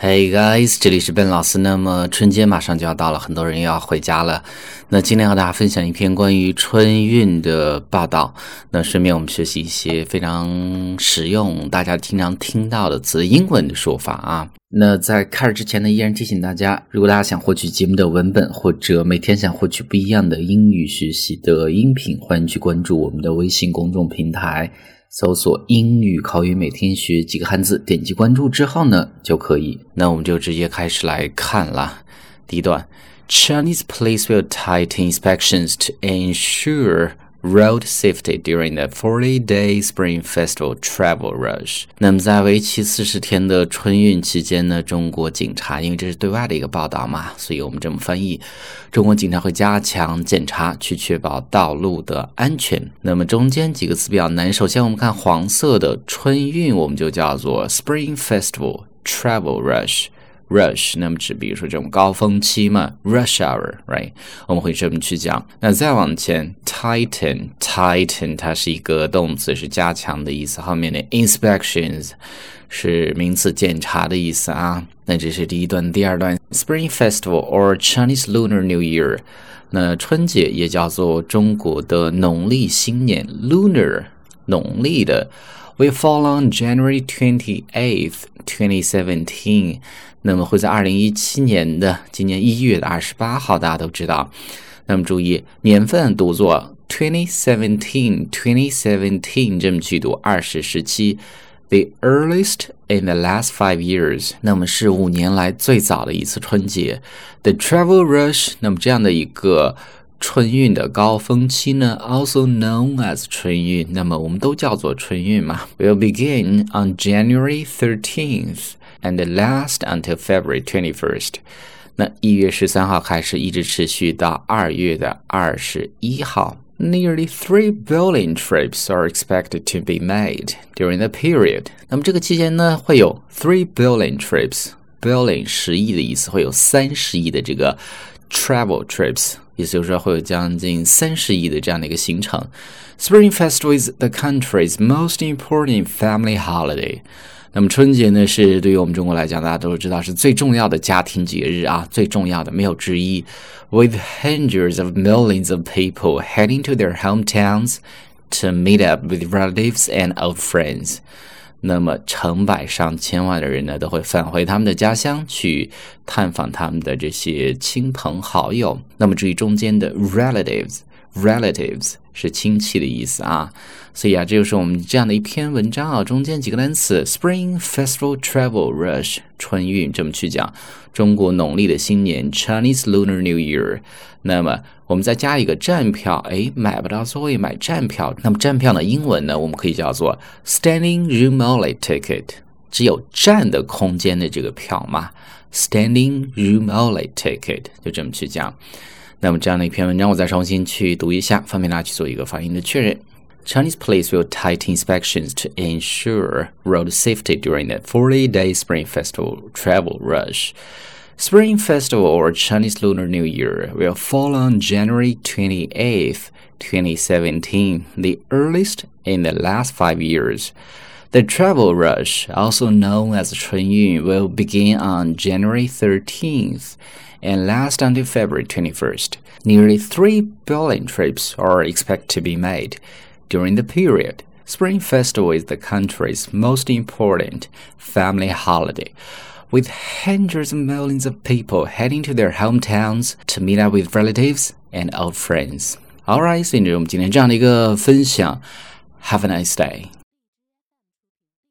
Hey guys，这里是 Ben 老师。那么春节马上就要到了，很多人又要回家了。那今天和大家分享一篇关于春运的报道。那顺便我们学习一些非常实用、大家经常听到的词，英文的说法啊。那在开始之前呢，依然提醒大家，如果大家想获取节目的文本，或者每天想获取不一样的英语学习的音频，欢迎去关注我们的微信公众平台。搜索英语口语每天学几个汉字，点击关注之后呢，就可以。那我们就直接开始来看啦。第一段，Chinese police will tighten inspections to ensure road safety during the 40-day Spring Festival travel rush。那么在为期四十天的春运期间呢，中国警察，因为这是对外的一个报道嘛，所以我们这么翻译：中国警察会加强检查，去确保道路的安全。那么中间几个词比较难，首先我们看黄色的春运，我们就叫做 Spring Festival travel rush。rush，那么指比如说这种高峰期嘛，rush hour，right？我们会这么去讲。那再往前，tighten，tighten，它是一个动词，是加强的意思。后面的 inspections 是名词，检查的意思啊。那这是第一段，第二段，Spring Festival or Chinese Lunar New Year，那春节也叫做中国的农历新年，lunar，农历的。We fall on January twenty eighth, twenty seventeen。那么会在二零一七年的今年一月的二十八号，大家都知道。那么注意年份读作 twenty seventeen, twenty seventeen 这么去读，二十十七。The earliest in the last five years，那么是五年来最早的一次春节。The travel rush，那么这样的一个。春运的高峰期呢，also known as 春运，那么我们都叫做春运嘛。Will begin on January 13th and last until February 21st。那一月十三号开始，一直持续到二月的二十一号。Nearly three billion trips are expected to be made during the period。那么这个期间呢，会有 three billion trips。billion 十亿的意思，会有三十亿的这个 travel trips。 也就是说会有将近三十亿的这样的一个行程。Spring Festival is the country's most important family holiday。那么春节呢，是对于我们中国来讲，大家都知道是最重要的家庭节日啊，最重要的没有之一。With hundreds of millions of people heading to their hometowns to meet up with relatives and old friends。 那么成百上千万的人呢，都会返回他们的家乡去探访他们的这些亲朋好友。那么至于中间的 relatives Relatives 是亲戚的意思啊。所以啊，这就是我们这样的一篇文章啊，中间几个单词：Spring Festival Travel Rush，春运这么去讲。中国农历的新年 Chinese Lunar New Year。那么我们再加一个站票，哎，买不到座位买站票。那么站票的英文呢，我们可以叫做 standing room only ticket，只有站的空间的这个票嘛，standing room only ticket，就这么去讲。那么这样的一篇文章，我再重新去读一下，方便大家去做一个发音的确认。Chinese police will tighten inspections to ensure road safety during the 40-day Spring Festival travel rush. Spring Festival or Chinese Lunar New Year will fall on January 28th, 2017, the earliest in the last five years. The travel rush, also known as Chunyun, will begin on January 13th and last until February 21st. Nearly 3 billion trips are expected to be made during the period. Spring Festival is the country's most important family holiday with hundreds of millions of people heading to their hometowns to meet up with relatives and old friends. Alright，所以这是我们今天这样的一个分享。Have a nice day.